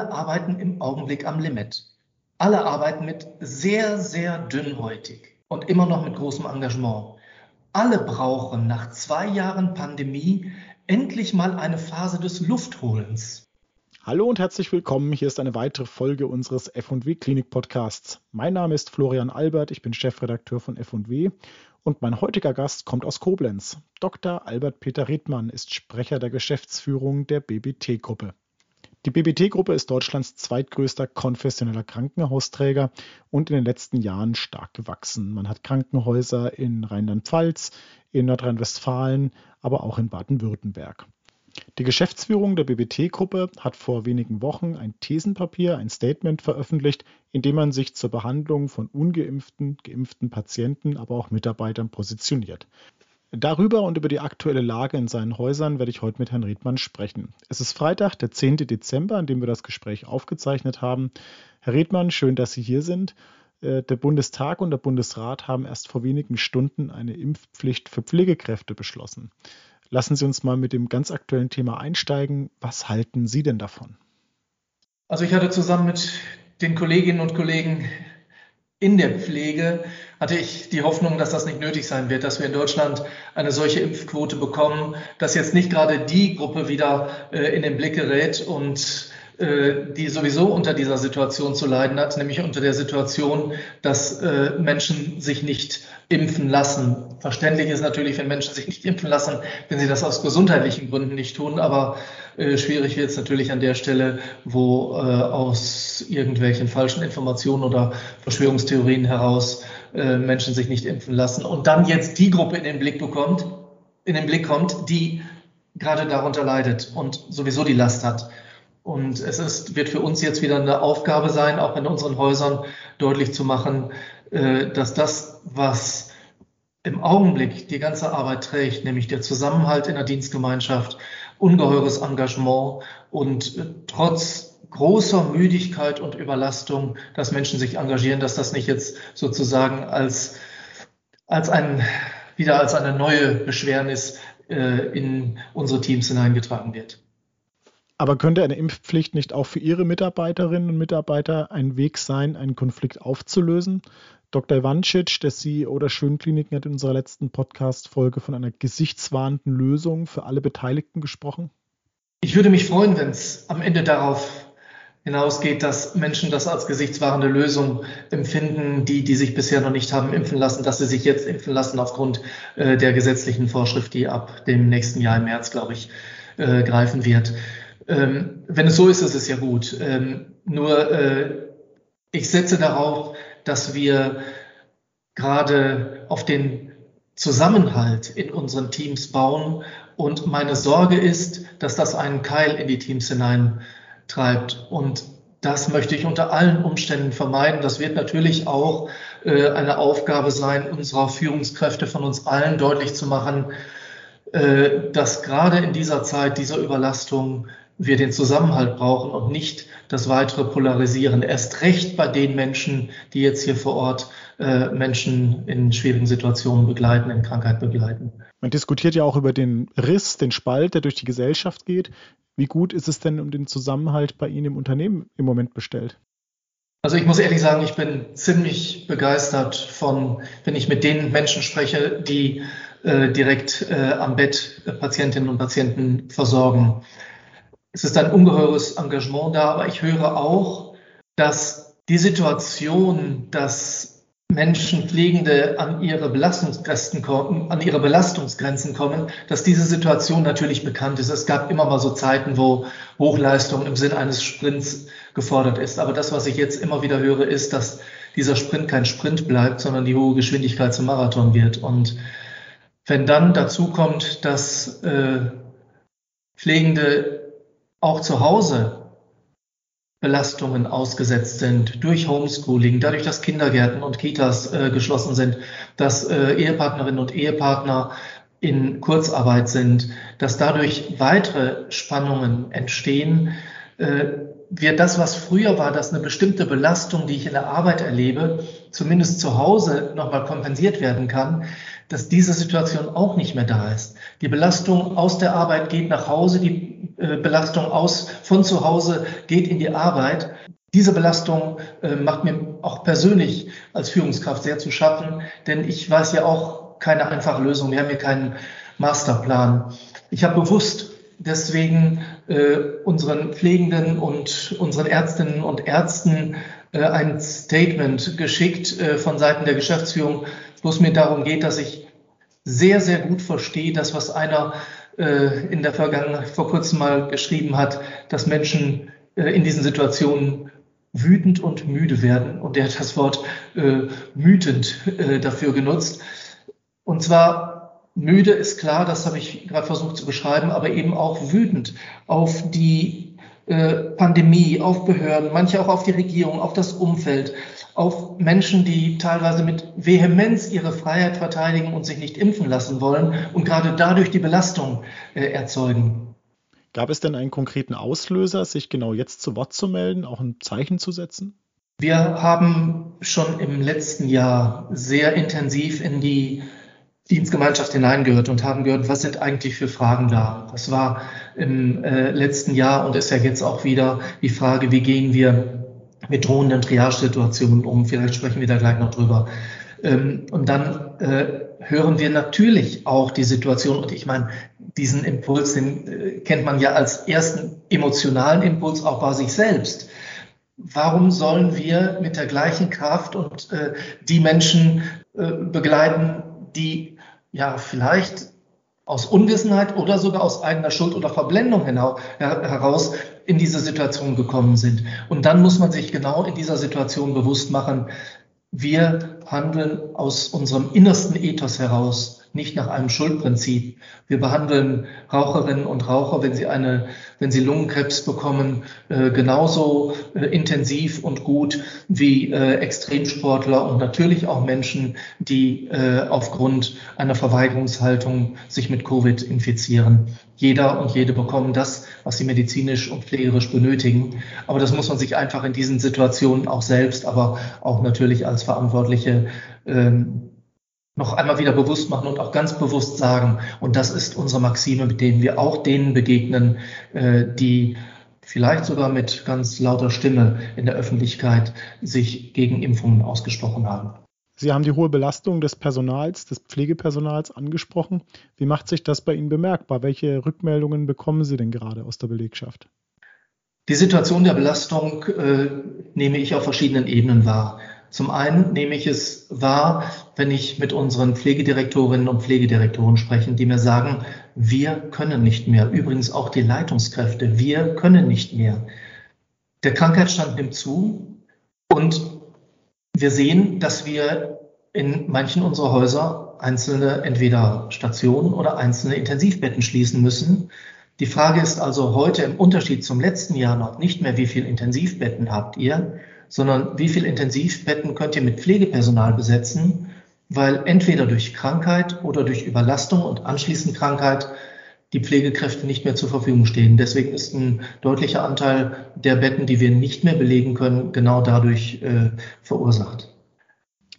alle arbeiten im Augenblick am Limit. Alle arbeiten mit sehr, sehr dünnhäutig und immer noch mit großem Engagement. Alle brauchen nach zwei Jahren Pandemie endlich mal eine Phase des Luftholens. Hallo und herzlich willkommen. Hier ist eine weitere Folge unseres F&W Klinik Podcasts. Mein Name ist Florian Albert, ich bin Chefredakteur von F&W und mein heutiger Gast kommt aus Koblenz. Dr. Albert Peter Redmann ist Sprecher der Geschäftsführung der BBT Gruppe. Die BBT-Gruppe ist Deutschlands zweitgrößter konfessioneller Krankenhausträger und in den letzten Jahren stark gewachsen. Man hat Krankenhäuser in Rheinland-Pfalz, in Nordrhein-Westfalen, aber auch in Baden-Württemberg. Die Geschäftsführung der BBT-Gruppe hat vor wenigen Wochen ein Thesenpapier, ein Statement veröffentlicht, in dem man sich zur Behandlung von ungeimpften, geimpften Patienten, aber auch Mitarbeitern positioniert. Darüber und über die aktuelle Lage in seinen Häusern werde ich heute mit Herrn Riedmann sprechen. Es ist Freitag, der 10. Dezember, an dem wir das Gespräch aufgezeichnet haben. Herr Riedmann, schön, dass Sie hier sind. Äh, der Bundestag und der Bundesrat haben erst vor wenigen Stunden eine Impfpflicht für Pflegekräfte beschlossen. Lassen Sie uns mal mit dem ganz aktuellen Thema einsteigen. Was halten Sie denn davon? Also ich hatte zusammen mit den Kolleginnen und Kollegen in der Pflege hatte ich die Hoffnung, dass das nicht nötig sein wird, dass wir in Deutschland eine solche Impfquote bekommen, dass jetzt nicht gerade die Gruppe wieder äh, in den Blick gerät und die sowieso unter dieser Situation zu leiden hat, nämlich unter der Situation, dass äh, Menschen sich nicht impfen lassen. Verständlich ist natürlich, wenn Menschen sich nicht impfen lassen, wenn sie das aus gesundheitlichen Gründen nicht tun, aber äh, schwierig wird es natürlich an der Stelle, wo äh, aus irgendwelchen falschen Informationen oder Verschwörungstheorien heraus äh, Menschen sich nicht impfen lassen und dann jetzt die Gruppe in den Blick bekommt, in den Blick kommt, die gerade darunter leidet und sowieso die Last hat. Und es ist, wird für uns jetzt wieder eine Aufgabe sein, auch in unseren Häusern deutlich zu machen, äh, dass das, was im Augenblick die ganze Arbeit trägt, nämlich der Zusammenhalt in der Dienstgemeinschaft, ungeheures Engagement und äh, trotz großer Müdigkeit und Überlastung, dass Menschen sich engagieren, dass das nicht jetzt sozusagen als, als ein, wieder als eine neue Beschwernis äh, in unsere Teams hineingetragen wird. Aber könnte eine Impfpflicht nicht auch für Ihre Mitarbeiterinnen und Mitarbeiter ein Weg sein, einen Konflikt aufzulösen? Dr. Ivancic, der CEO der Schönkliniken, hat in unserer letzten Podcast-Folge von einer gesichtswahrenden Lösung für alle Beteiligten gesprochen. Ich würde mich freuen, wenn es am Ende darauf hinausgeht, dass Menschen das als gesichtswahrende Lösung empfinden, die, die sich bisher noch nicht haben impfen lassen, dass sie sich jetzt impfen lassen aufgrund äh, der gesetzlichen Vorschrift, die ab dem nächsten Jahr im März, glaube ich, äh, greifen wird. Ähm, wenn es so ist, ist es ja gut. Ähm, nur äh, ich setze darauf, dass wir gerade auf den Zusammenhalt in unseren Teams bauen. Und meine Sorge ist, dass das einen Keil in die Teams hineintreibt. Und das möchte ich unter allen Umständen vermeiden. Das wird natürlich auch äh, eine Aufgabe sein, unserer Führungskräfte von uns allen deutlich zu machen, äh, dass gerade in dieser Zeit dieser Überlastung wir den Zusammenhalt brauchen und nicht das weitere Polarisieren. Erst recht bei den Menschen, die jetzt hier vor Ort äh, Menschen in schwierigen Situationen begleiten, in Krankheit begleiten. Man diskutiert ja auch über den Riss, den Spalt, der durch die Gesellschaft geht. Wie gut ist es denn um den Zusammenhalt bei Ihnen im Unternehmen im Moment bestellt? Also ich muss ehrlich sagen, ich bin ziemlich begeistert von, wenn ich mit den Menschen spreche, die äh, direkt äh, am Bett äh, Patientinnen und Patienten versorgen es ist ein ungeheures Engagement da, aber ich höre auch, dass die Situation, dass Menschen, Pflegende an ihre Belastungsgrenzen kommen, an ihre Belastungsgrenzen kommen, dass diese Situation natürlich bekannt ist. Es gab immer mal so Zeiten, wo Hochleistung im Sinn eines Sprints gefordert ist. Aber das, was ich jetzt immer wieder höre, ist, dass dieser Sprint kein Sprint bleibt, sondern die hohe Geschwindigkeit zum Marathon wird. Und wenn dann dazu kommt, dass äh, Pflegende auch zu Hause Belastungen ausgesetzt sind durch Homeschooling, dadurch, dass Kindergärten und Kitas äh, geschlossen sind, dass äh, Ehepartnerinnen und Ehepartner in Kurzarbeit sind, dass dadurch weitere Spannungen entstehen, äh, wir das, was früher war, dass eine bestimmte Belastung, die ich in der Arbeit erlebe, zumindest zu Hause nochmal kompensiert werden kann, dass diese Situation auch nicht mehr da ist. Die Belastung aus der Arbeit geht nach Hause, die äh, Belastung aus von zu Hause geht in die Arbeit. Diese Belastung äh, macht mir auch persönlich als Führungskraft sehr zu schaffen, denn ich weiß ja auch keine einfache Lösung. Wir haben hier keinen Masterplan. Ich habe bewusst deswegen äh, unseren Pflegenden und unseren Ärztinnen und Ärzten ein Statement geschickt von Seiten der Geschäftsführung, wo es mir darum geht, dass ich sehr, sehr gut verstehe, das, was einer äh, in der Vergangenheit vor kurzem mal geschrieben hat, dass Menschen äh, in diesen Situationen wütend und müde werden. Und er hat das Wort äh, mütend äh, dafür genutzt. Und zwar Müde ist klar, das habe ich gerade versucht zu beschreiben, aber eben auch wütend auf die Pandemie, auf Behörden, manche auch auf die Regierung, auf das Umfeld, auf Menschen, die teilweise mit Vehemenz ihre Freiheit verteidigen und sich nicht impfen lassen wollen und gerade dadurch die Belastung äh, erzeugen. Gab es denn einen konkreten Auslöser, sich genau jetzt zu Wort zu melden, auch ein Zeichen zu setzen? Wir haben schon im letzten Jahr sehr intensiv in die Dienstgemeinschaft hineingehört und haben gehört, was sind eigentlich für Fragen da. Das war im äh, letzten Jahr und ist ja jetzt auch wieder die Frage, wie gehen wir mit drohenden Triage-Situationen um. Vielleicht sprechen wir da gleich noch drüber. Ähm, und dann äh, hören wir natürlich auch die Situation, und ich meine, diesen Impuls, den äh, kennt man ja als ersten emotionalen Impuls auch bei sich selbst. Warum sollen wir mit der gleichen Kraft und äh, die Menschen äh, begleiten, die ja vielleicht aus Unwissenheit oder sogar aus eigener Schuld oder Verblendung heraus in diese Situation gekommen sind. Und dann muss man sich genau in dieser Situation bewusst machen, wir handeln aus unserem innersten Ethos heraus nicht nach einem Schuldprinzip. Wir behandeln Raucherinnen und Raucher, wenn sie eine, wenn sie Lungenkrebs bekommen, äh, genauso äh, intensiv und gut wie äh, Extremsportler und natürlich auch Menschen, die aufgrund einer Verweigerungshaltung sich mit Covid infizieren. Jeder und jede bekommen das, was sie medizinisch und pflegerisch benötigen. Aber das muss man sich einfach in diesen Situationen auch selbst, aber auch natürlich als Verantwortliche ähm, noch einmal wieder bewusst machen und auch ganz bewusst sagen. Und das ist unsere Maxime, mit denen wir auch denen begegnen, äh, die vielleicht sogar mit ganz lauter Stimme in der Öffentlichkeit sich gegen Impfungen ausgesprochen haben. Sie haben die hohe Belastung des Personals, des Pflegepersonals angesprochen. Wie macht sich das bei Ihnen bemerkbar? Welche Rückmeldungen bekommen Sie denn gerade aus der Belegschaft? Die Situation der Belastung äh, nehme ich auf verschiedenen Ebenen wahr. Zum einen nehme ich es wahr, wenn ich mit unseren Pflegedirektorinnen und Pflegedirektoren spreche, die mir sagen, wir können nicht mehr. Übrigens auch die Leitungskräfte, wir können nicht mehr. Der Krankheitsstand nimmt zu und wir sehen, dass wir in manchen unserer Häuser einzelne entweder Stationen oder einzelne Intensivbetten schließen müssen. Die Frage ist also heute im Unterschied zum letzten Jahr noch nicht mehr, wie viele Intensivbetten habt ihr, sondern wie viel Intensivbetten könnt ihr mit Pflegepersonal besetzen, weil entweder durch Krankheit oder durch Überlastung und anschließend Krankheit die Pflegekräfte nicht mehr zur Verfügung stehen. Deswegen ist ein deutlicher Anteil der Betten, die wir nicht mehr belegen können, genau dadurch äh, verursacht.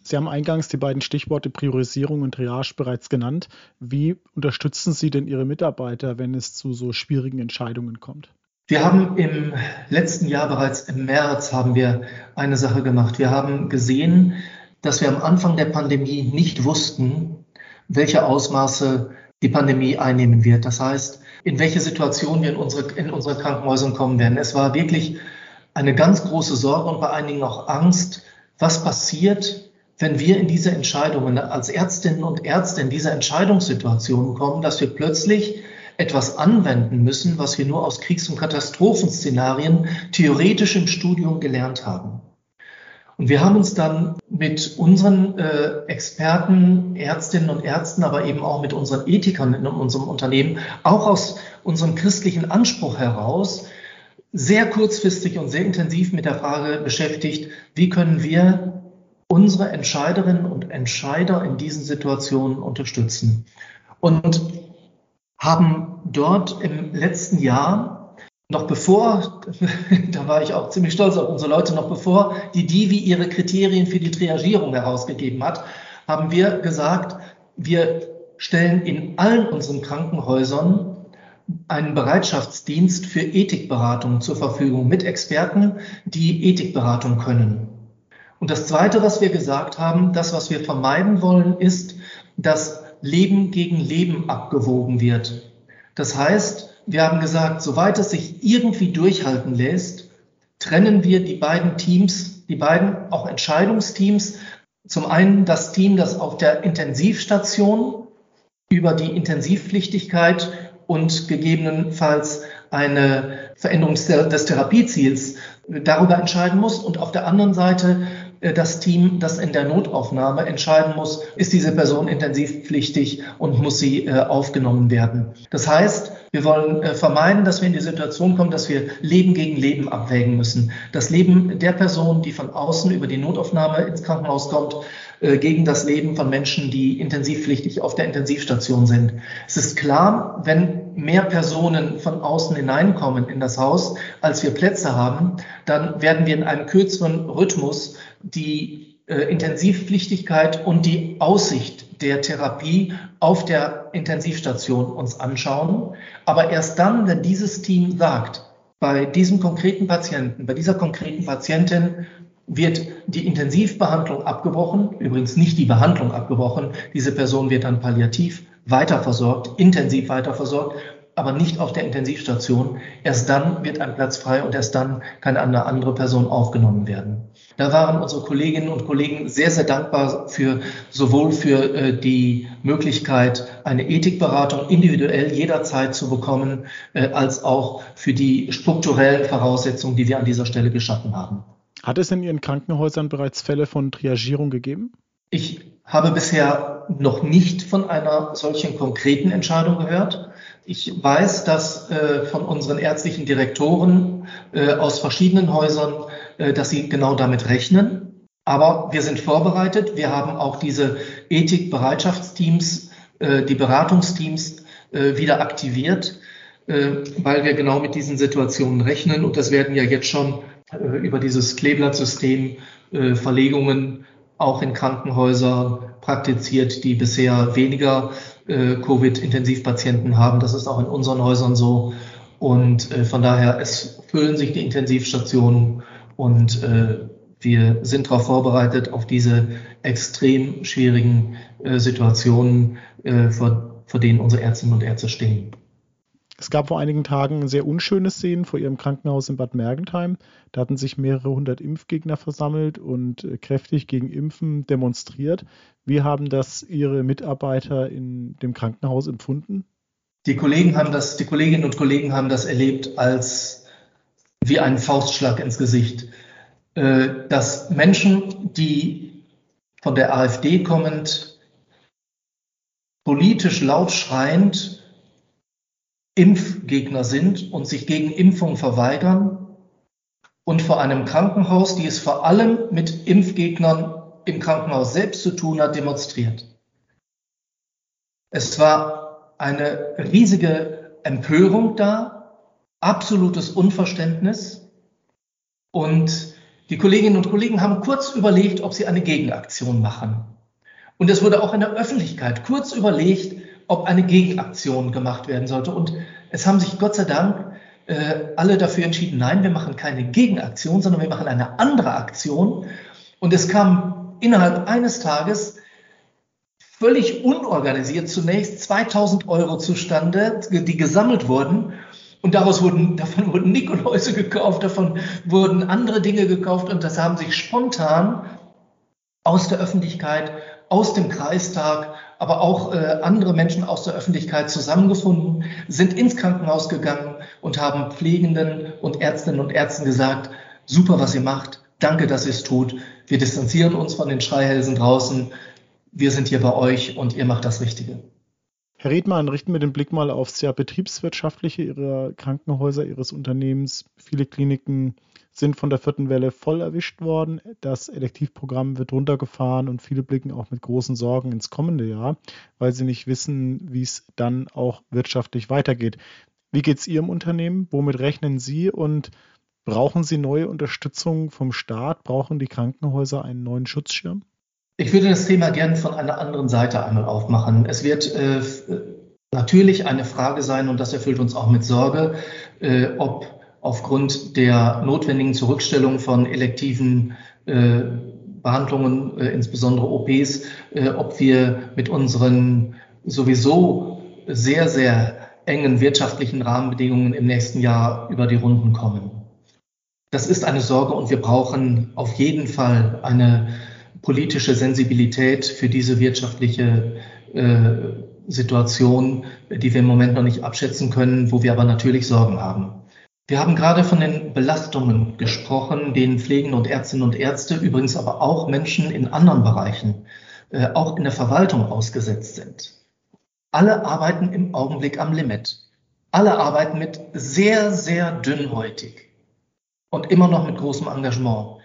Sie haben eingangs die beiden Stichworte Priorisierung und Triage bereits genannt. Wie unterstützen Sie denn Ihre Mitarbeiter, wenn es zu so schwierigen Entscheidungen kommt? Wir haben im letzten Jahr bereits im März haben wir eine Sache gemacht. Wir haben gesehen, dass wir am Anfang der Pandemie nicht wussten, welche Ausmaße die Pandemie einnehmen wird. Das heißt, in welche Situation wir in unsere, in unsere Krankenhäuser kommen werden. Es war wirklich eine ganz große Sorge und bei einigen auch Angst, was passiert, wenn wir in diese Entscheidungen als Ärztinnen und Ärzte in diese Entscheidungssituation kommen, dass wir plötzlich etwas anwenden müssen, was wir nur aus Kriegs- und Katastrophenszenarien theoretisch im Studium gelernt haben. Und wir haben uns dann mit unseren äh, Experten, Ärztinnen und Ärzten, aber eben auch mit unseren Ethikern in unserem Unternehmen, auch aus unserem christlichen Anspruch heraus, sehr kurzfristig und sehr intensiv mit der Frage beschäftigt, wie können wir unsere Entscheiderinnen und Entscheider in diesen Situationen unterstützen. Und haben dort im letzten Jahr noch bevor, da war ich auch ziemlich stolz auf unsere Leute, noch bevor die Divi ihre Kriterien für die Triagierung herausgegeben hat, haben wir gesagt, wir stellen in allen unseren Krankenhäusern einen Bereitschaftsdienst für Ethikberatung zur Verfügung mit Experten, die Ethikberatung können. Und das Zweite, was wir gesagt haben, das, was wir vermeiden wollen, ist, dass Leben gegen Leben abgewogen wird. Das heißt, wir haben gesagt, soweit es sich irgendwie durchhalten lässt, trennen wir die beiden Teams, die beiden auch Entscheidungsteams. Zum einen das Team, das auf der Intensivstation über die Intensivpflichtigkeit und gegebenenfalls eine Veränderung des Therapieziels darüber entscheiden muss. Und auf der anderen Seite das Team, das in der Notaufnahme entscheiden muss, ist diese Person intensivpflichtig und muss sie äh, aufgenommen werden. Das heißt, wir wollen äh, vermeiden, dass wir in die Situation kommen, dass wir Leben gegen Leben abwägen müssen. Das Leben der Person, die von außen über die Notaufnahme ins Krankenhaus kommt, gegen das Leben von Menschen, die intensivpflichtig auf der Intensivstation sind. Es ist klar, wenn mehr Personen von außen hineinkommen in das Haus, als wir Plätze haben, dann werden wir in einem kürzeren Rhythmus die äh, Intensivpflichtigkeit und die Aussicht der Therapie auf der Intensivstation uns anschauen. Aber erst dann, wenn dieses Team sagt, bei diesem konkreten Patienten, bei dieser konkreten Patientin wird die Intensivbehandlung abgebrochen, übrigens nicht die Behandlung abgebrochen, diese Person wird dann palliativ weiterversorgt, intensiv weiterversorgt aber nicht auf der Intensivstation. Erst dann wird ein Platz frei und erst dann kann eine andere Person aufgenommen werden. Da waren unsere Kolleginnen und Kollegen sehr, sehr dankbar für sowohl für äh, die Möglichkeit, eine Ethikberatung individuell jederzeit zu bekommen, äh, als auch für die strukturellen Voraussetzungen, die wir an dieser Stelle geschaffen haben. Hat es in Ihren Krankenhäusern bereits Fälle von Triagierung gegeben? Ich habe bisher noch nicht von einer solchen konkreten Entscheidung gehört. Ich weiß, dass äh, von unseren ärztlichen Direktoren äh, aus verschiedenen Häusern, äh, dass sie genau damit rechnen. Aber wir sind vorbereitet. Wir haben auch diese Ethik-Bereitschaftsteams, äh, die Beratungsteams äh, wieder aktiviert, äh, weil wir genau mit diesen Situationen rechnen. Und das werden ja jetzt schon über dieses Kleeblattsystem Verlegungen auch in Krankenhäuser praktiziert, die bisher weniger äh, Covid-Intensivpatienten haben. Das ist auch in unseren Häusern so. Und äh, von daher, es füllen sich die Intensivstationen und äh, wir sind darauf vorbereitet, auf diese extrem schwierigen äh, Situationen, äh, vor, vor denen unsere Ärztinnen und Ärzte stehen. Es gab vor einigen Tagen sehr unschöne Szenen vor ihrem Krankenhaus in Bad Mergentheim. Da hatten sich mehrere hundert Impfgegner versammelt und äh, kräftig gegen Impfen demonstriert. Wie haben das Ihre Mitarbeiter in dem Krankenhaus empfunden? Die Kollegen haben das, die Kolleginnen und Kollegen haben das erlebt als wie einen Faustschlag ins Gesicht. Äh, dass Menschen, die von der AfD kommend, politisch laut schreiend Impfgegner sind und sich gegen Impfung verweigern und vor einem Krankenhaus, die es vor allem mit Impfgegnern im Krankenhaus selbst zu tun hat, demonstriert. Es war eine riesige Empörung da, absolutes Unverständnis und die Kolleginnen und Kollegen haben kurz überlegt, ob sie eine Gegenaktion machen. Und es wurde auch in der Öffentlichkeit kurz überlegt, ob eine Gegenaktion gemacht werden sollte. Und es haben sich Gott sei Dank äh, alle dafür entschieden, nein, wir machen keine Gegenaktion, sondern wir machen eine andere Aktion. Und es kam innerhalb eines Tages völlig unorganisiert zunächst 2000 Euro zustande, die gesammelt wurden. Und daraus wurden, davon wurden Nikoläuse gekauft, davon wurden andere Dinge gekauft und das haben sich spontan aus der Öffentlichkeit, aus dem Kreistag, aber auch äh, andere Menschen aus der Öffentlichkeit zusammengefunden, sind ins Krankenhaus gegangen und haben Pflegenden und Ärztinnen und Ärzten gesagt, super, was ihr macht, danke, dass ihr es tut. Wir distanzieren uns von den Schreihälsen draußen. Wir sind hier bei euch und ihr macht das Richtige. Herr Redmann, richten wir den Blick mal aufs ja betriebswirtschaftliche Ihrer Krankenhäuser, Ihres Unternehmens. Viele Kliniken sind von der vierten Welle voll erwischt worden. Das Elektivprogramm wird runtergefahren und viele blicken auch mit großen Sorgen ins kommende Jahr, weil sie nicht wissen, wie es dann auch wirtschaftlich weitergeht. Wie geht es Ihrem Unternehmen? Womit rechnen Sie und brauchen Sie neue Unterstützung vom Staat? Brauchen die Krankenhäuser einen neuen Schutzschirm? Ich würde das Thema gern von einer anderen Seite einmal aufmachen. Es wird äh, natürlich eine Frage sein, und das erfüllt uns auch mit Sorge, äh, ob aufgrund der notwendigen Zurückstellung von elektiven äh, Behandlungen, äh, insbesondere OPs, äh, ob wir mit unseren sowieso sehr, sehr engen wirtschaftlichen Rahmenbedingungen im nächsten Jahr über die Runden kommen. Das ist eine Sorge und wir brauchen auf jeden Fall eine politische Sensibilität für diese wirtschaftliche äh, Situation, die wir im Moment noch nicht abschätzen können, wo wir aber natürlich Sorgen haben. Wir haben gerade von den Belastungen gesprochen, denen Pflegen und Ärztinnen und Ärzte, übrigens aber auch Menschen in anderen Bereichen, äh, auch in der Verwaltung ausgesetzt sind. Alle arbeiten im Augenblick am Limit. Alle arbeiten mit sehr, sehr dünnhäutig und immer noch mit großem Engagement.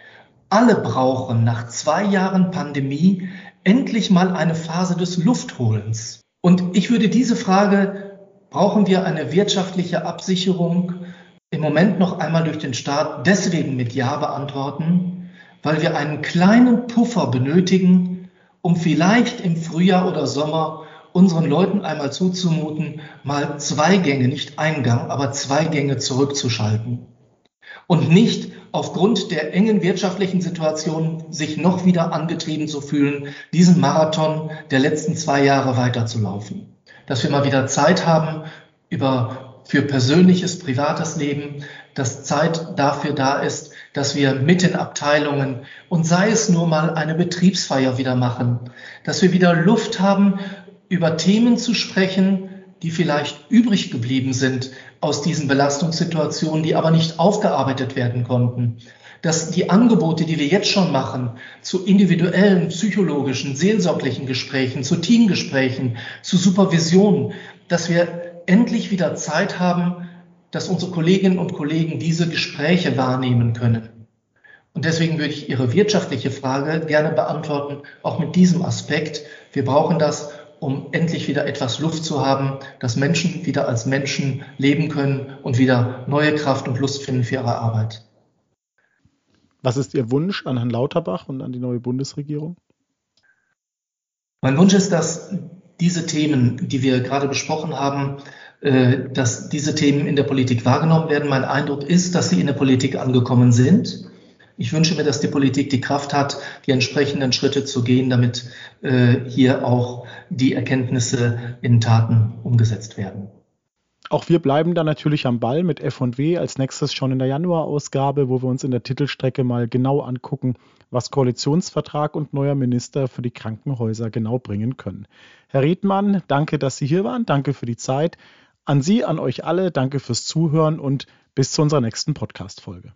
Alle brauchen nach zwei Jahren Pandemie endlich mal eine Phase des Luftholens. Und ich würde diese Frage, brauchen wir eine wirtschaftliche Absicherung, im Moment noch einmal durch den Staat deswegen mit Ja beantworten, weil wir einen kleinen Puffer benötigen, um vielleicht im Frühjahr oder Sommer unseren Leuten einmal zuzumuten, mal zwei Gänge, nicht ein Gang, aber zwei Gänge zurückzuschalten. Und nicht aufgrund der engen wirtschaftlichen Situation sich noch wieder angetrieben zu fühlen, diesen Marathon der letzten zwei Jahre weiterzulaufen. Dass wir mal wieder Zeit haben, über für persönliches, privates Leben, dass Zeit dafür da ist, dass wir mit den Abteilungen und sei es nur mal eine Betriebsfeier wieder machen, dass wir wieder Luft haben, über Themen zu sprechen, die vielleicht übrig geblieben sind aus diesen Belastungssituationen, die aber nicht aufgearbeitet werden konnten. Dass die Angebote, die wir jetzt schon machen, zu individuellen, psychologischen, seelsorglichen Gesprächen, zu Teamgesprächen, zu Supervision, dass wir endlich wieder Zeit haben, dass unsere Kolleginnen und Kollegen diese Gespräche wahrnehmen können. Und deswegen würde ich Ihre wirtschaftliche Frage gerne beantworten, auch mit diesem Aspekt. Wir brauchen das, um endlich wieder etwas Luft zu haben, dass Menschen wieder als Menschen leben können und wieder neue Kraft und Lust finden für ihre Arbeit. Was ist Ihr Wunsch an Herrn Lauterbach und an die neue Bundesregierung? Mein Wunsch ist, dass diese Themen, die wir gerade besprochen haben, äh, dass diese Themen in der Politik wahrgenommen werden. Mein Eindruck ist, dass sie in der Politik angekommen sind. Ich wünsche mir, dass die Politik die Kraft hat, die entsprechenden Schritte zu gehen, damit äh, hier auch die Erkenntnisse in Taten umgesetzt werden. Auch wir bleiben da natürlich am Ball mit F&W als nächstes schon in der Januarausgabe, wo wir uns in der Titelstrecke mal genau angucken, was Koalitionsvertrag und neuer Minister für die Krankenhäuser genau bringen können. Herr Riedmann, danke, dass Sie hier waren. Danke für die Zeit. An Sie, an euch alle, danke fürs Zuhören und bis zu unserer nächsten Podcast-Folge.